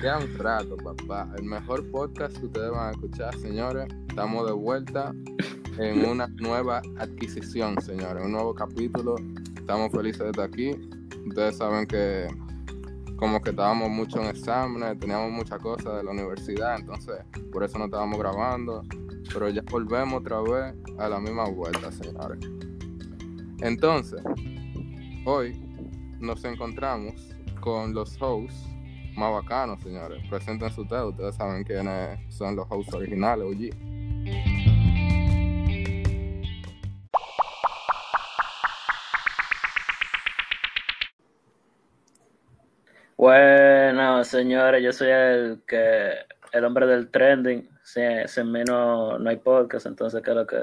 queda un rato, papá. El mejor podcast que ustedes van a escuchar, señores. Estamos de vuelta en una nueva adquisición, señores. Un nuevo capítulo. Estamos felices de estar aquí. Ustedes saben que como que estábamos mucho en exámenes, teníamos muchas cosas de la universidad, entonces por eso no estábamos grabando. Pero ya volvemos otra vez a la misma vuelta, señores. Entonces, hoy nos encontramos con los hosts más bacanos, señores. Preséntense ustedes, ustedes saben quiénes son los hosts originales, OG. Bueno, señores, yo soy el que el hombre del trending. Sin mí no, no hay podcast, entonces ¿qué es lo que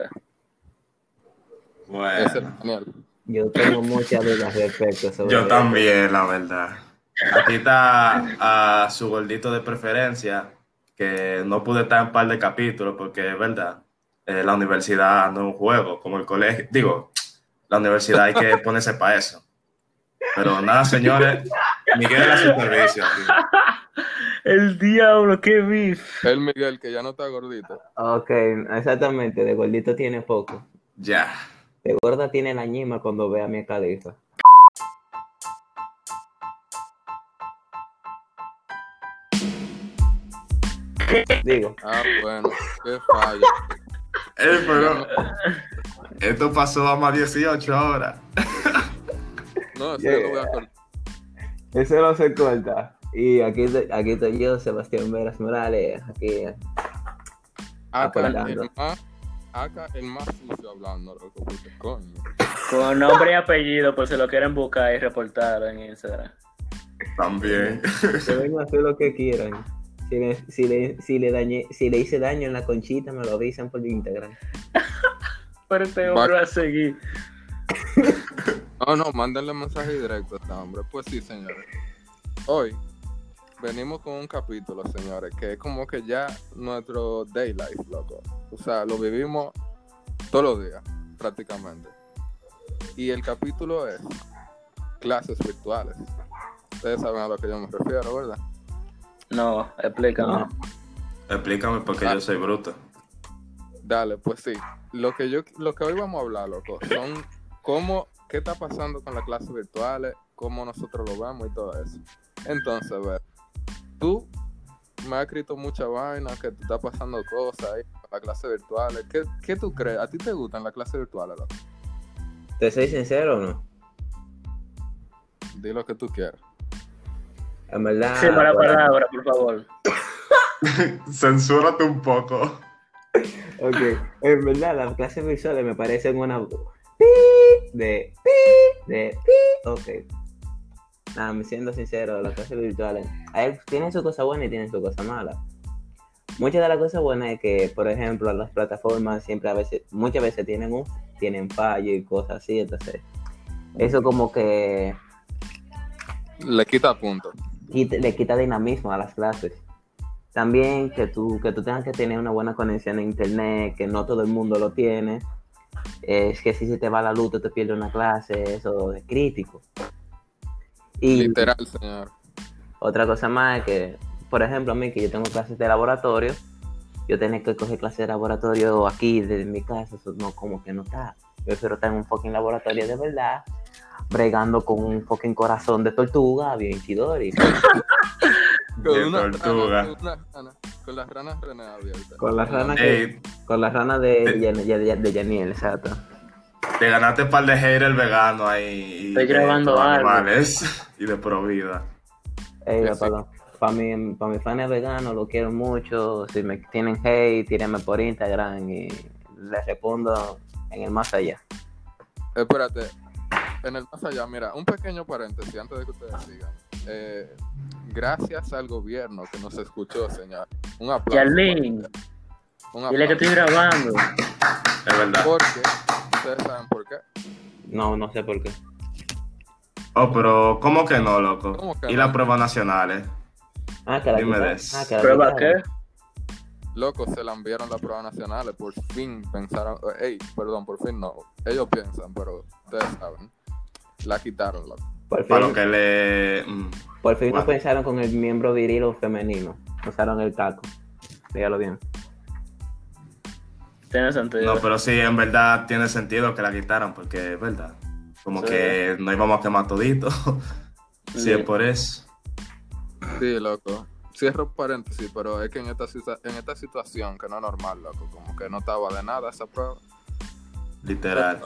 Bueno. Yo tengo muchas dudas respecto sobre yo eso. también, la verdad. Aquí está a su gordito de preferencia, que no pude estar en un par de capítulos porque es verdad, eh, la universidad no es un juego, como el colegio. Digo, la universidad hay que ponerse para eso. Pero nada, señores, Miguel de la supervisión. El diablo, qué beef. El Miguel, que ya no está gordito. Ok, exactamente, de gordito tiene poco. Ya. De gorda tiene la ñima cuando ve a mi califa. Digo, Ah, bueno, qué fallo. Eh, pero esto pasó a más 18 horas. No, eso Yeah. lo voy a cortar. eso no se corta. Y aquí, estoy- aquí estoy yo, Sebastián Veras Morales, aquí. Acá el más, acá el más sucio hablando, loco, porque coño. Con nombre y apellido, por si lo quieren buscar y reportar en Instagram. También. Que vengan a hacer lo que quieran. Si le, si, le, si, le dañé, si le hice daño en la conchita, me lo avisan por Instagram. Pero este hombre va a seguir. No, no, mándenle mensaje directo a este hombre. Pues sí, señores. Hoy venimos con un capítulo, señores, que es como que ya nuestro day life, loco. O sea, lo vivimos todos los días, prácticamente. Y el capítulo es clases virtuales. Ustedes saben a lo que yo me refiero, ¿verdad? No, explícame. No. Explícame porque yo soy bruto. Dale, pues sí. Lo que yo, lo que hoy vamos a hablar, loco, son cómo, qué está pasando con las clases virtuales, cómo nosotros lo vemos y todo eso. Entonces, a ver, tú me has escrito mucha vaina, que te está pasando cosas ahí con las clases virtuales. ¿Qué, qué tú crees? ¿A ti te gustan las clases virtuales, loco? ¿Te soy sincero o no? Di lo que tú quieras. En verdad. Sí, para la bueno, palabra, por favor. Censúrate un poco. Ok, en verdad las clases visuales me parecen una pi de pi de pi. Ok. Nada, me siendo sincero, las clases virtuales tienen su cosa buena y tienen su cosa mala. Muchas de las cosas buenas es que, por ejemplo, las plataformas siempre a veces, muchas veces tienen un, tienen fallo y cosas así, entonces eso como que Le quita punto. Quita- le quita dinamismo a las clases. También que tú, que tú tengas que tener una buena conexión a internet, que no todo el mundo lo tiene. Es que si se te va la luz, te pierdes una clase, eso es crítico. Y Literal, señor. otra cosa más es que, por ejemplo, a mí que yo tengo clases de laboratorio, yo tengo que coger clases de laboratorio aquí desde mi casa, eso no, como que no está. Yo prefiero estar en un fucking laboratorio de verdad, bregando con un fucking corazón de tortuga, bien chidori. Con De una tortuga. rana, con, una rana, con las ranas René abiertas. Con las ranas con las ranas de, de, de, de Yaniel, exacto. te ganaste un par de haters vegano ahí. y Estoy de grabando algo. animales y de provida. Ey, Sí, sí. para mi, para mis fans veganos, lo quiero mucho. Si me tienen hate, tírenme por Instagram y les respondo en el más allá. Espérate, en el más allá, mira, un pequeño paréntesis antes de que ustedes sigan. Eh, gracias al gobierno que nos escuchó, señor. Un aplauso. Yarlin, Un dile que aplauso. estoy grabando. Es verdad. Porque, ustedes saben por qué. No, no sé por qué. Oh, pero ¿cómo que no, loco? ¿Cómo que ¿Y no? las pruebas nacionales? Ah, que la Dime de. Ah, que la ¿Prueba qué? Loco, se la enviaron las pruebas nacionales. Por fin pensaron. Ey, perdón, por fin no. Ellos piensan, pero ustedes saben. La quitaron, loco. Por Para fin, lo que le... mm, por fin no pensaron con el miembro viril o femenino. Usaron el taco. Dígalo bien. Tiene sentido. No, pero sí, en verdad tiene sentido que la quitaran, porque es verdad. Como Sí. que no íbamos a quemar todito. sí, Sí. es por eso. Sí, loco. Cierro paréntesis, pero es que en esta, en esta situación, que no es normal, loco, como que no estaba de nada esa prueba. Literal.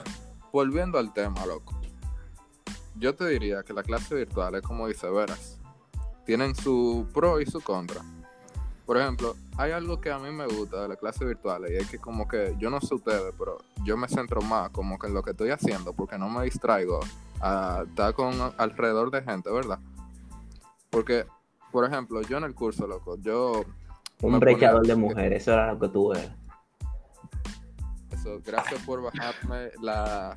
Volviendo al tema, loco. Yo te diría que la clase virtual es como dice Veras. Tienen su pro y su contra. Por ejemplo, hay algo que a mí me gusta de la clase virtual y es que como que yo no sé ustedes, pero yo me centro más como que en lo que estoy haciendo porque no me distraigo a estar con alrededor de gente, ¿verdad? Porque, por ejemplo, yo en el curso, loco, yo Un ponía- de mujeres, eso era lo que tú eras. Gracias por bajarme la,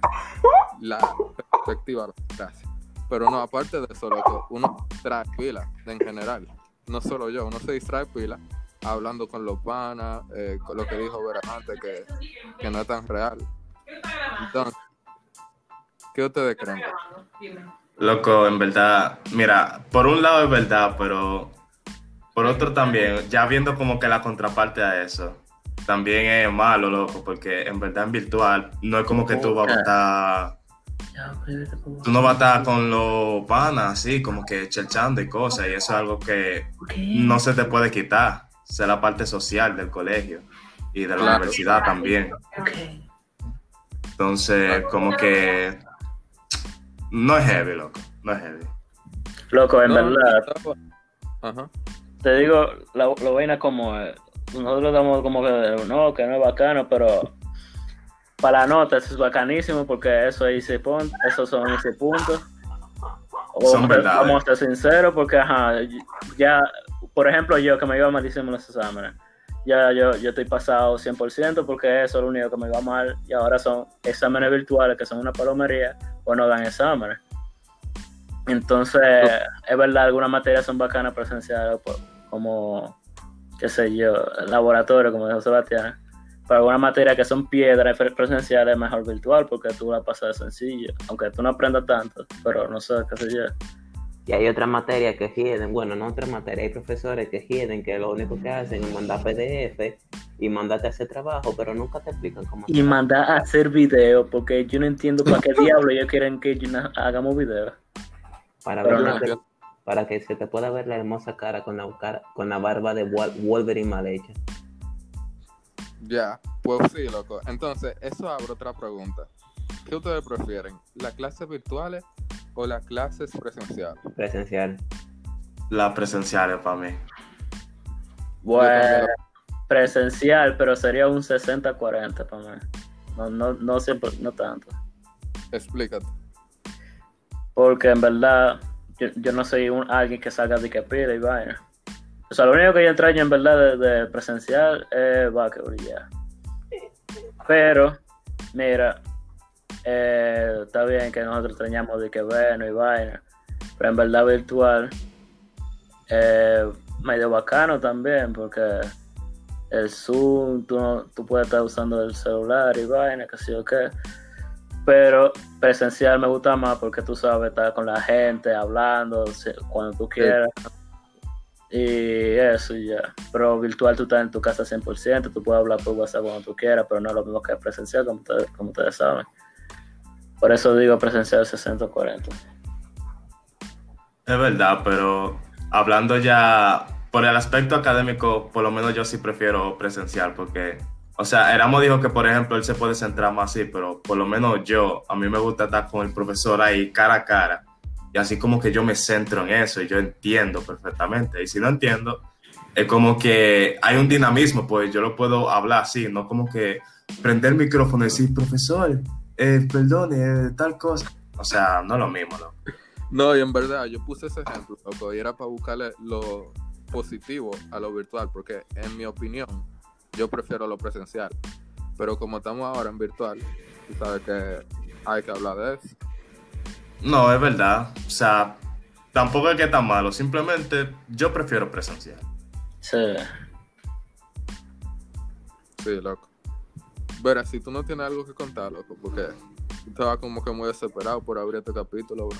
la perspectiva. Gracias. Pero no, aparte de eso, loco, uno distrae pila en general. No solo yo, uno se distrae pila hablando con los panas, eh, con lo que dijo Vera antes, que, que no es tan real. Entonces, ¿qué ustedes creen? Loco, en verdad, mira, por un lado es verdad, pero por otro también, ya viendo como que la contraparte a eso, también es malo, loco, porque en verdad en virtual no es como que tú vas a estar, tú no vas a estar con los panas así, como que chelchando y cosas, y eso es algo que no se te puede quitar, esa es la parte social del colegio y de la Claro. universidad también. Entonces, como que no es heavy, loco, no es heavy. Loco, en No, verdad, Ajá. te digo, la, la vaina como es. Nosotros damos como que no, que no es bacano, pero para la nota eso es bacanísimo porque eso es easy punto, esos son easy puntos. O- Son. Vamos a ser sinceros porque, ajá, ya, por ejemplo, yo que me iba malísimo en los exámenes, ya yo, yo estoy pasado 100% porque eso es lo único que me iba mal y ahora son exámenes virtuales que son una palomería o no dan exámenes. Entonces, es verdad, algunas materias son bacanas presenciales, po- como, qué sé yo, laboratorio, como dijo Sebastián. Pero algunas materias que son piedras pre- presenciales es mejor virtual porque tú la pasas sencillo, aunque tú no aprendas tanto, pero no sé, qué sé yo. Y hay otras materias que hieden, bueno, no otras materias, hay profesores que hieden que lo único que hacen es mandar PDF y mandarte a hacer trabajo, pero nunca te explican cómo Y mandar a hacer video, porque yo no entiendo para qué diablo ellos quieren que yo hagamos video. para, ver no. Para que se te pueda ver la hermosa cara con la, cara, con la barba de Wol- Wolverine mal hecha. Ya, pues sí, loco. Entonces, eso abre otra pregunta. ¿Qué ustedes prefieren? ¿Las clases virtuales o las clases presenciales? Presencial. Las presenciales para mí. Bueno, presencial, pero sería un 60-40 para mí. No, no, no, siempre, no tanto. Explícate. Porque en verdad, yo, yo no soy un, alguien que salga de pide y vaina. O sea, lo único que yo extraño en verdad de, presencial es básquetbol y ya. Pero, mira, eh, está bien que nosotros extrañamos de que bueno y vaina. Pero en verdad virtual, eh, medio bacano también, porque el Zoom, tú, tú puedes estar usando el celular y vaina, que sé yo qué. Pero presencial me gusta más porque tú sabes estar con la gente, hablando cuando tú quieras. Y eso y ya. Pero virtual tú estás en tu casa 100%, tú puedes hablar por WhatsApp cuando tú quieras, pero no es lo mismo que presencial, como ustedes, como ustedes saben. Por eso digo presencial 60-40. Es verdad, pero hablando ya por el aspecto académico, por lo menos yo sí prefiero presencial, porque, o sea, Eramo dijo que, por ejemplo, él se puede centrar más así, pero por lo menos yo, a mí me gusta estar con el profesor ahí cara a cara, y así como que yo me centro en eso y yo entiendo perfectamente, y si no entiendo, es como que hay un dinamismo, pues yo lo puedo hablar así, no como que prender el micrófono y decir, profesor, eh, perdone, eh, tal cosa. O sea, no es lo mismo, ¿no? No, y en verdad, yo puse ese ejemplo, loco, y era para buscarle lo positivo a lo virtual, porque en mi opinión, yo prefiero lo presencial. Pero como estamos ahora en virtual, tú sabes que hay que hablar de eso. No, es verdad. O sea, tampoco es que tan malo. Simplemente yo prefiero presencial. Sí. Sí, loco. Verá, si tú no tienes algo que contar, loco, porque estaba como que muy desesperado por abrir este capítulo, bro.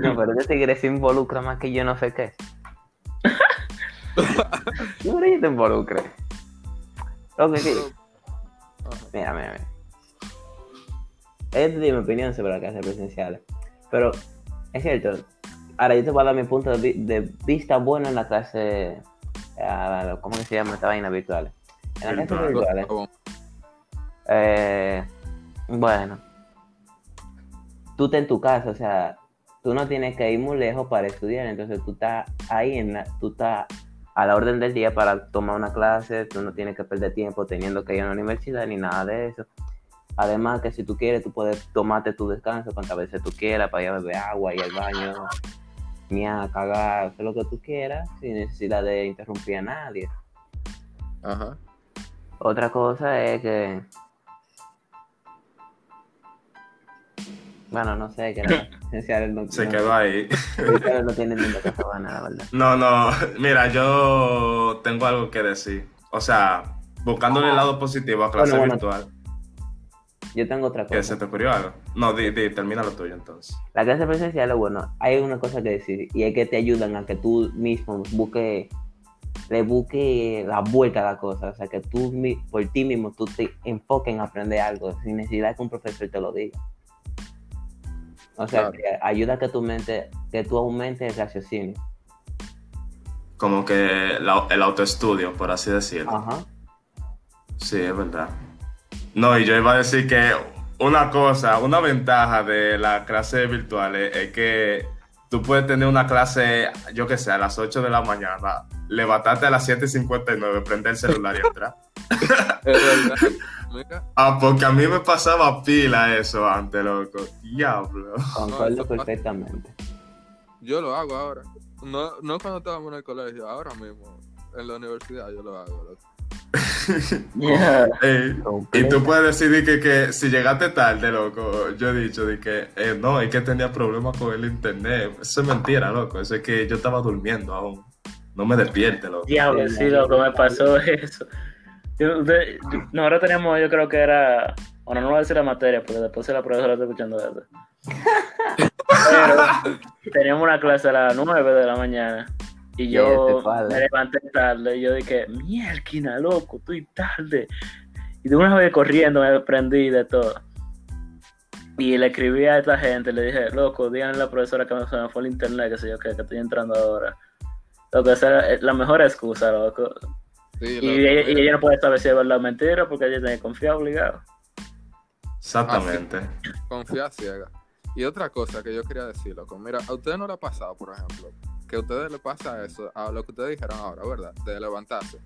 No, pero este tigre se involucra más que yo no sé qué. Creo que te involucre. Ok, sí. Ajá. Mira, mira, mira. Esta es mi opinión sobre las clases presenciales. Pero es cierto. Ahora yo te voy a dar mi punto de, vi- de vista bueno en la clase. ah, ¿Cómo que se llama esta vaina virtual? En las clases Virtual. virtuales. Eh, bueno, tú estás en tu casa, o sea, tú no tienes que ir muy lejos para estudiar, entonces tú estás ahí, en la- tú estás a la orden del día para tomar una clase, tú no tienes que perder tiempo teniendo que ir a una universidad ni nada de eso. Además que si tú quieres, tú puedes tomarte tu descanso cuantas veces tú quieras para ir a beber agua, ir al baño, miar, cagar, hacer lo que tú quieras, sin necesidad de interrumpir a nadie. Ajá. Otra cosa es que. Bueno, no sé, que las esenciales no, Se no- quedó ahí. esenciales no tienen ni que la verdad. No, no, mira, yo tengo algo que decir. O sea, buscándole el lado positivo a clase Bueno, bueno. virtual. Yo tengo otra ¿Que se cosa. te ocurrió algo? No, di, di, termina lo tuyo entonces. La clase presencial, bueno, hay una cosa que decir, y es que te ayudan a que tú mismo busque, le busque la vuelta a la cosa. O sea, que tú por ti mismo tú te enfoques en aprender algo, sin necesidad que un profesor te lo diga. O sea, Claro. que ayuda a que tu mente, que tú aumentes el raciocinio. Como que la- el autoestudio, por así decirlo. Ajá. Sí, es verdad. No, y yo iba a decir que una cosa, una ventaja de las clases virtuales es que tú puedes tener una clase, yo que sé, a las 8 de la mañana, levantarte a las 7.59, prender el celular y entrar. Es verdad. Mira, Ah, porque a mí me pasaba pila eso antes, loco. Diablo. Concuerdo pasa. perfectamente. yo lo hago ahora. No, no cuando estábamos en el colegio, ahora mismo. En la universidad yo lo hago. loco. Yeah. Y tú puedes decidir que, que si llegaste tarde, loco, yo he dicho de que eh, no, es que tenía problemas con el internet. Eso es mentira, loco. Eso es que yo estaba durmiendo aún. No me despierte, loco. Diablo, sí, loco, me pasó eso. Yo- usted- yo- nosotros teníamos, yo creo que era. Bueno, no voy a decir la materia, porque después si la profesora está escuchando eso. Pero teníamos una clase a las 9 de la mañana. Y yo me levanté tarde. Y yo dije, mierda, loco, estoy tarde. Y de una vez corriendo me prendí de todo. Y le escribí a esta gente, le dije, loco, díganle a la profesora que me, se fue el internet, que sé yo, que, que estoy entrando ahora. Loco, esa era la mejor excusa, loco. Sí, Y ella, y mira. ella no puede saber si es verdad o mentira porque ella tiene que confiar obligado. Exactamente. Confía ciega. Y otra cosa que yo quería decir, loco, mira, a ustedes no le ha pasado, por ejemplo, que a ustedes les pasa eso, a lo que ustedes dijeron ahora, ¿verdad? De levantarse.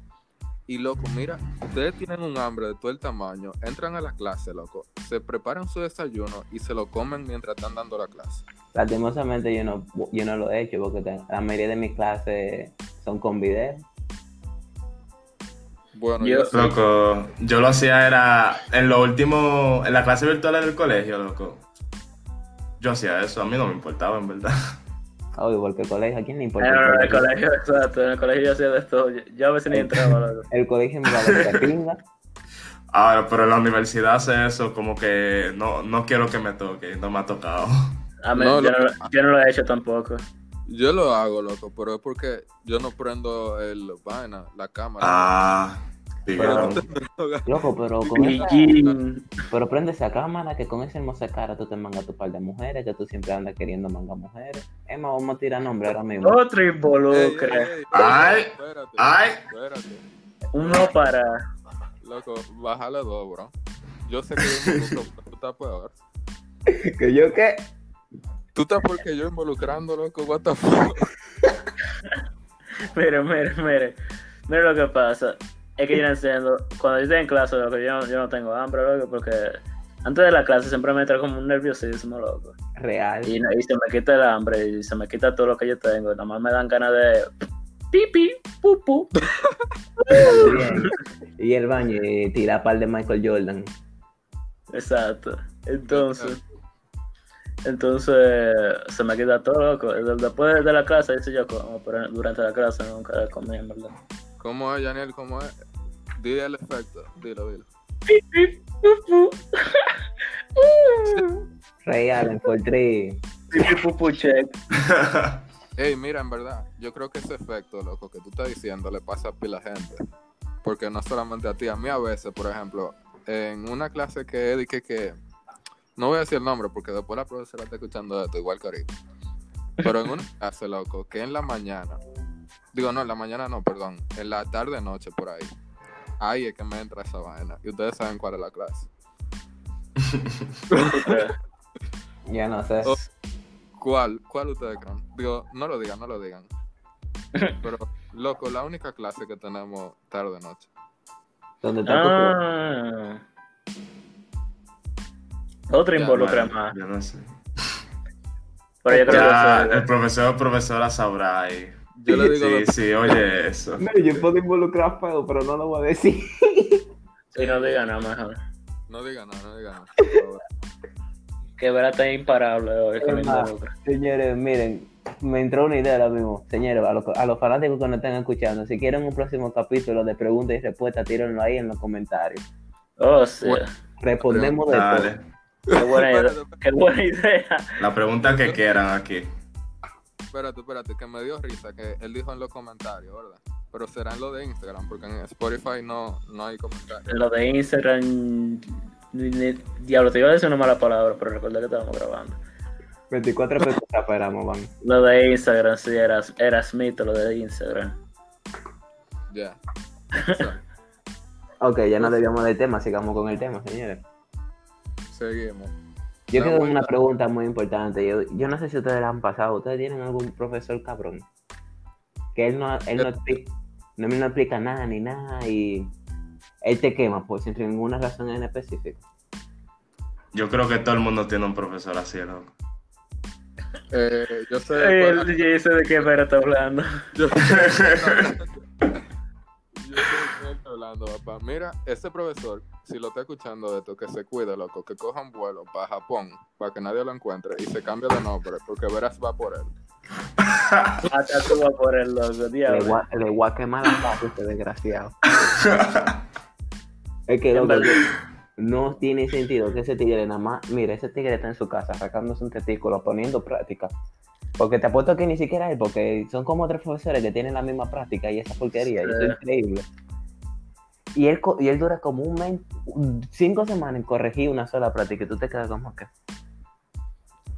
Y loco, mira, ustedes tienen un hambre de todo el tamaño, entran a la clase, loco, se preparan su desayuno y se lo comen mientras están dando la clase. Lastimosamente yo no, yo no lo he hecho porque la mayoría de mis clases son con video. Bueno, Yo-. Loco, yo lo hacía era en lo último, en la clase virtual del colegio, loco. Yo hacía eso, a mí no me importaba, en verdad. Obvio, porque el colegio, ¿a quién le importa? En el el colegio, exacto, en el colegio yo hacía de esto. Yo, a veces ni entraba, loco. El colegio me va a dar pinga. Ahora, pero en la universidad hace eso como que no, no quiero que me toque, no me ha tocado. A mí, No, yo, lo- no, lo- yo no lo he hecho tampoco. Yo lo hago, loco, pero es porque yo no prendo el vaina, la cámara. Ah, Pero-. Loco, pero con esa, pero prende esa cámara que con esa hermosa cara tú te mangas tu par de mujeres, que tú siempre andas queriendo mangar mujeres. Es más, vamos a tirar nombre ahora mismo. Otro involucre. ey, ey, Ay, espérate, ay. espérate. Uno para. Loco, bájale dos, bro. Yo sé que yo tú estás peor. ¿Que yo qué? Tú estás porque yo involucrando, loco, what the fuck. Mire, mire, mire. Mire lo que pasa. Es que yo no entiendo. Cuando yo estoy en clase, loco, yo, no- yo no tengo hambre, loco, porque antes de la clase siempre me entra como un nerviosismo, loco. Real. Y, se me quita el hambre y se me quita todo lo que yo tengo. Nada más me dan ganas de. Pipi, pupu. Y el baño y tirar par de Michael Jordan. Exacto. Entonces. Entonces se me quita todo loco. Después de la clase, dice yo como, pero durante la clase nunca comí, en verdad. ¿Cómo es, Daniel? ¿Cómo es? Dile el efecto. Dilo, dilo. Pupu. Ray Allen por pupu check. Ey, mira, en verdad, yo creo que ese efecto, loco, que tú estás diciendo le pasa a pila gente. Porque no solamente a ti, a mí a veces, por ejemplo, en una clase que dije que. No voy a decir el nombre porque después la profesora está escuchando esto, igual que ahorita. Pero en una clase, loco, que en la mañana. Digo, no, en la mañana no, perdón. En la tarde, noche, por ahí. Ahí es que me entra esa vaina. Y ustedes saben cuál es la clase. Ya no sé. Oh. ¿Cuál? ¿Cuál ustedes creen? Digo, no lo digan, no lo digan. Pero, loco, la única clase que tenemos tarde-noche. ¿Dónde está tu Ah. Otro Ya, involucra más. Yo no sé. Pero yo creo Ya, que el profesor o profesora sabrá ahí. Yo le digo, Sí, sí, oye eso. No, yo puedo involucrar feo, pero no lo voy a decir. Si no digan nada mejor. no digan nada, no digan nada. Que verá tan imparable hoy involucra. Señores, miren, me entró una idea ahora mismo. Señores, a los, a los fanáticos que nos están escuchando, si quieren un próximo capítulo de preguntas y respuestas, tírenlo ahí en los comentarios. Oh, sí. Respondemos de Dale. todo. Qué buena idea. Espérate, Qué buena idea. La pregunta que quieran aquí. Espérate, espérate, que me dio risa que él dijo en los comentarios, ¿verdad? Pero será en lo de Instagram, porque en Spotify no, no hay comentarios. Lo de Instagram. Diablo, te iba a decir una mala palabra, pero recuerda que estábamos grabando. 24 pesos esperamos, van. Lo de Instagram, sí, era, era Smith, lo de Instagram. Ya. Sea, Ok, ya no debíamos del tema, sigamos con el tema, señores. Seguimos. Yo quiero una pregunta muy importante. Yo, yo no sé si ustedes la han pasado. ¿Ustedes tienen algún profesor cabrón? Que él no, él no, explica, no, no explica nada ni nada y él te quema por sin ninguna razón en específico. Yo creo que todo el mundo tiene un profesor así, loco. Eh, yo sé. El cuál- DJ sé de qué está hablando. Yo hablando, papá. Mira, ese profesor, si lo está escuchando esto, que se cuide, loco, que coja un vuelo para Japón, para que nadie lo encuentre, y se cambie de nombre, porque verás va por él. Hasta tú vas por el loco, diablo. le voy a quemar este desgraciado. Es que loco, no tiene sentido que ese tigre nada más, mira, ese tigre está en su casa sacándose un testículo, poniendo práctica. Porque te apuesto que ni siquiera él, porque son como tres profesores que tienen la misma práctica y esa porquería, y eso es increíble. Y él, co- y él dura como un mes, cinco semanas en corregir una sola práctica y tú te quedas como que...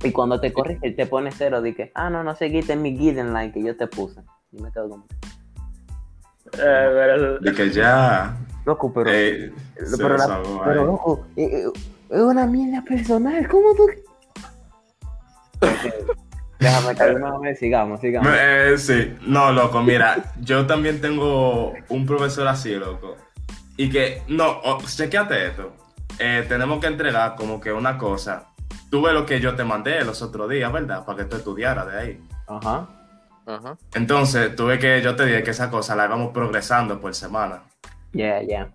Y cuando te corrige, él te pone cero, de que, ah, no, no seguiste mi guideline que yo te puse. Y me quedo como, Eh, pero- De que ya. loco, pero... eh, pero, la- loco, eh, eh, es una mierda personal, ¿cómo tú? Déjame calmarme, sigamos, sigamos. Eh, sí, no, loco, mira, yo también tengo un profesor así, loco. Y que, no, oh, chequeate esto. Eh, tenemos que entregar como que una cosa. Tú ves lo que yo te mandé los otros días, ¿verdad? Para que tú estudiaras de ahí. Ajá. Ajá. Entonces, tuve que, yo te dije que esa cosa la íbamos progresando por semana. Ya, ya.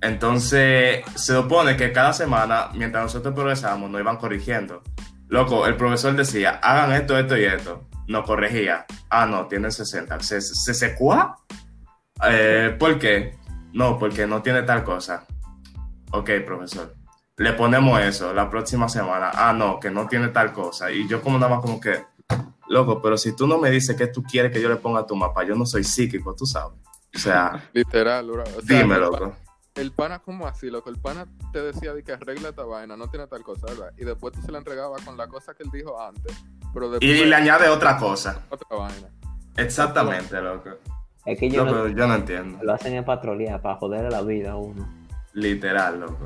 Entonces, se supone que cada semana, mientras nosotros progresamos, nos iban corrigiendo. Loco, el profesor decía, hagan esto, esto y esto. Nos corregía. Ah, no, tienen 60. ¿Se, se secua? Eh, ¿Por qué? No, porque no tiene tal cosa. Ok, profesor. Le ponemos eso la próxima semana. Ah, no, que no tiene tal cosa. Y yo como nada más como que, loco, pero si tú no me dices que tú quieres que yo le ponga a tu mapa, yo no soy psíquico, tú sabes. O sea, Literal, bro. O sea, dime, el loco. El pana, como así, loco? El pana te decía de que arregla esta vaina, no tiene tal cosa, ¿verdad? Y después tú se la entregabas con la cosa que él dijo antes. Pero después Y le añade otra cosa. otra vaina. Exactamente, loco. Es que yo Loco, no, yo no entiendo. lo hacen en patrulla para joder la vida a uno. Literal, loco.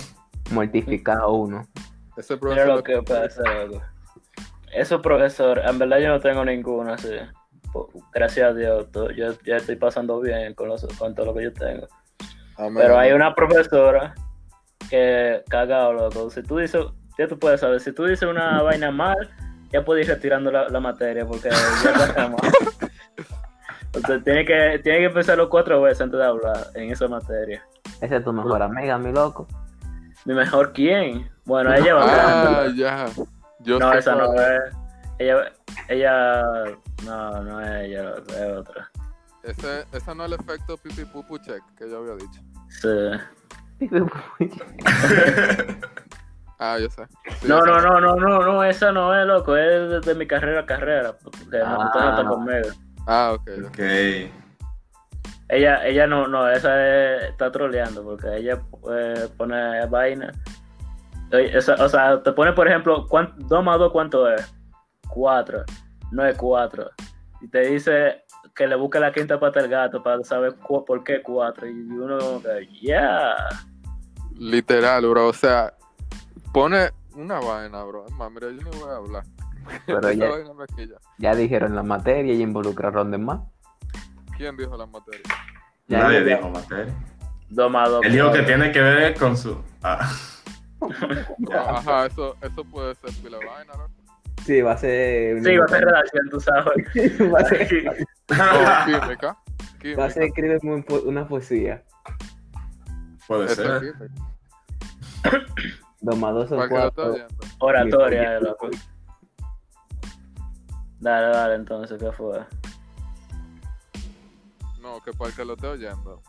Mortificar a uno. Ese Mira profesor. lo que pasa, loco. Esos profesores, en verdad yo no tengo ninguno así. Gracias a Dios, yo ya estoy pasando bien con, los, con todo lo que yo tengo. Amén, Pero hay una profesora que cagado, loco. Si tú dices, ya tú puedes saber, si tú dices una vaina mal, ya puedes ir retirando la, la materia porque ya está tiene que, tiene que pensarlo cuatro veces antes de hablar en esa materia. Esa es tu mejor amiga, mi loco. Mi mejor quién? Bueno, ella va Ah, ya. Yo No, esa no es. Ella, ella, no, no es ella, es otra. Ese, ese no es el efecto pipi pupu check que yo había dicho. Sí. Ah, yo sé. Sí, No, yo no, sé. no, no, no, no, esa no es, loco, es de, de mi carrera a carrera, porque no, usted no está Ah. conmigo. Ah, ok. ok. Ella, ella no, no, esa es- está troleando, porque ella eh, pone vaina. Esa- o sea, te pone, por ejemplo, 2 más 2, ¿cuánto es? 4. No es 4. Y te dice que le busque la quinta pata al gato para saber por qué 4. Y uno como que, yeah. Literal, bro. O sea, pone una vaina, bro. Es más, mira, yo no voy a hablar. Pero ya, dijeron la materia y involucraron de más. ¿Quién dijo la materia? Ya Nadie dijo- dijo materia. 2 más 2. Él dijo que tiene que ver con su. Ah. Ajá, eso, eso puede ser pila vaina, ¿no? Sí, va a ser. Sí, va a ser redacción, tú sabes. va a ser, Oh, química. Química. va a ser escribir una poesía. Puede Eso ser. dos son cuatro. Oratoria, loco. Dale, dale, entonces, ¿qué fue? No, que para el que lo esté oyendo,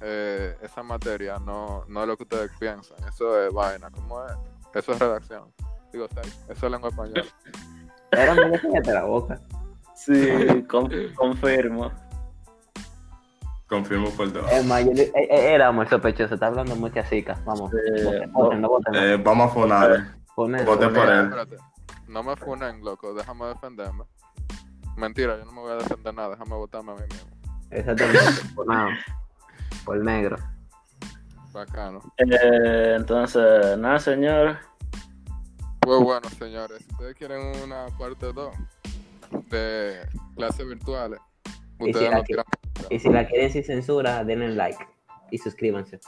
eh, esa materia no, no es lo que ustedes piensan. Eso es vaina. ¿Cómo es? Eso es redacción. Digo, eso es lengua española. Era muy cállate la boca. Sí, con- confirmo. Confirmo por dos. Es más, eh, eh, éramos el sospechoso, está hablando muchas chicas. Vamos, Sí. voten, voten, no voten. Eh, vamos a fonar. Voté por él. Espérate. No me funen, loco. Déjame defenderme. Mentira, yo no me voy a defender nada. Déjame votarme a mí mismo. Exactamente, por nada. Por negro. Bacano. Eh, entonces, nada, señor. Pues bueno, señores, si ustedes quieren una parte 2 de clases virtuales, Y si ustedes que- tiran. Y si la quieren sin censura, denle like y suscríbanse.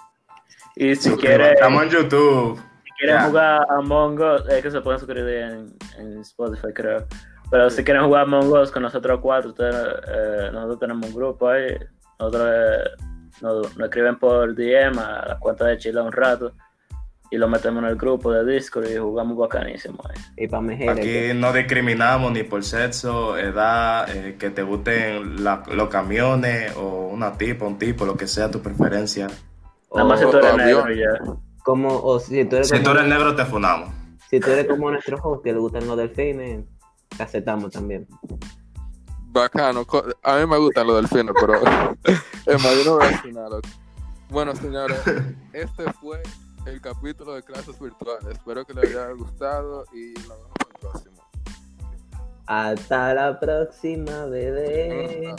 Y si quieren, Estamos en YouTube. Si quieren Ya. jugar Among Us, es que se pueden suscribir en, en Spotify, creo. Pero si quieren jugar Among Us con nosotros cuatro, ustedes, eh, nosotros tenemos un grupo ahí. Nosotros eh, nos, nos escriben por DM a la cuenta de Chile un rato. Y lo metemos en el grupo de Discord y jugamos bacanísimo ahí. Y. Aquí no discriminamos ni por sexo, edad, eh, que te gusten la- los camiones o una tipa, un tipo, lo que sea tu preferencia. Nada más si tú eres negro ya. Como, o si tú eres Si como, tú eres negro, te funamos. si tú eres como nuestro host que le gustan los delfines, te aceptamos también. Bacano. A mí me gustan los delfines, pero es más, yo no voy a decir nada. loco. Bueno, señores, este fue el capítulo de clases virtuales. Espero que les haya gustado y nos vemos en el próximo. Hasta la próxima, bebé.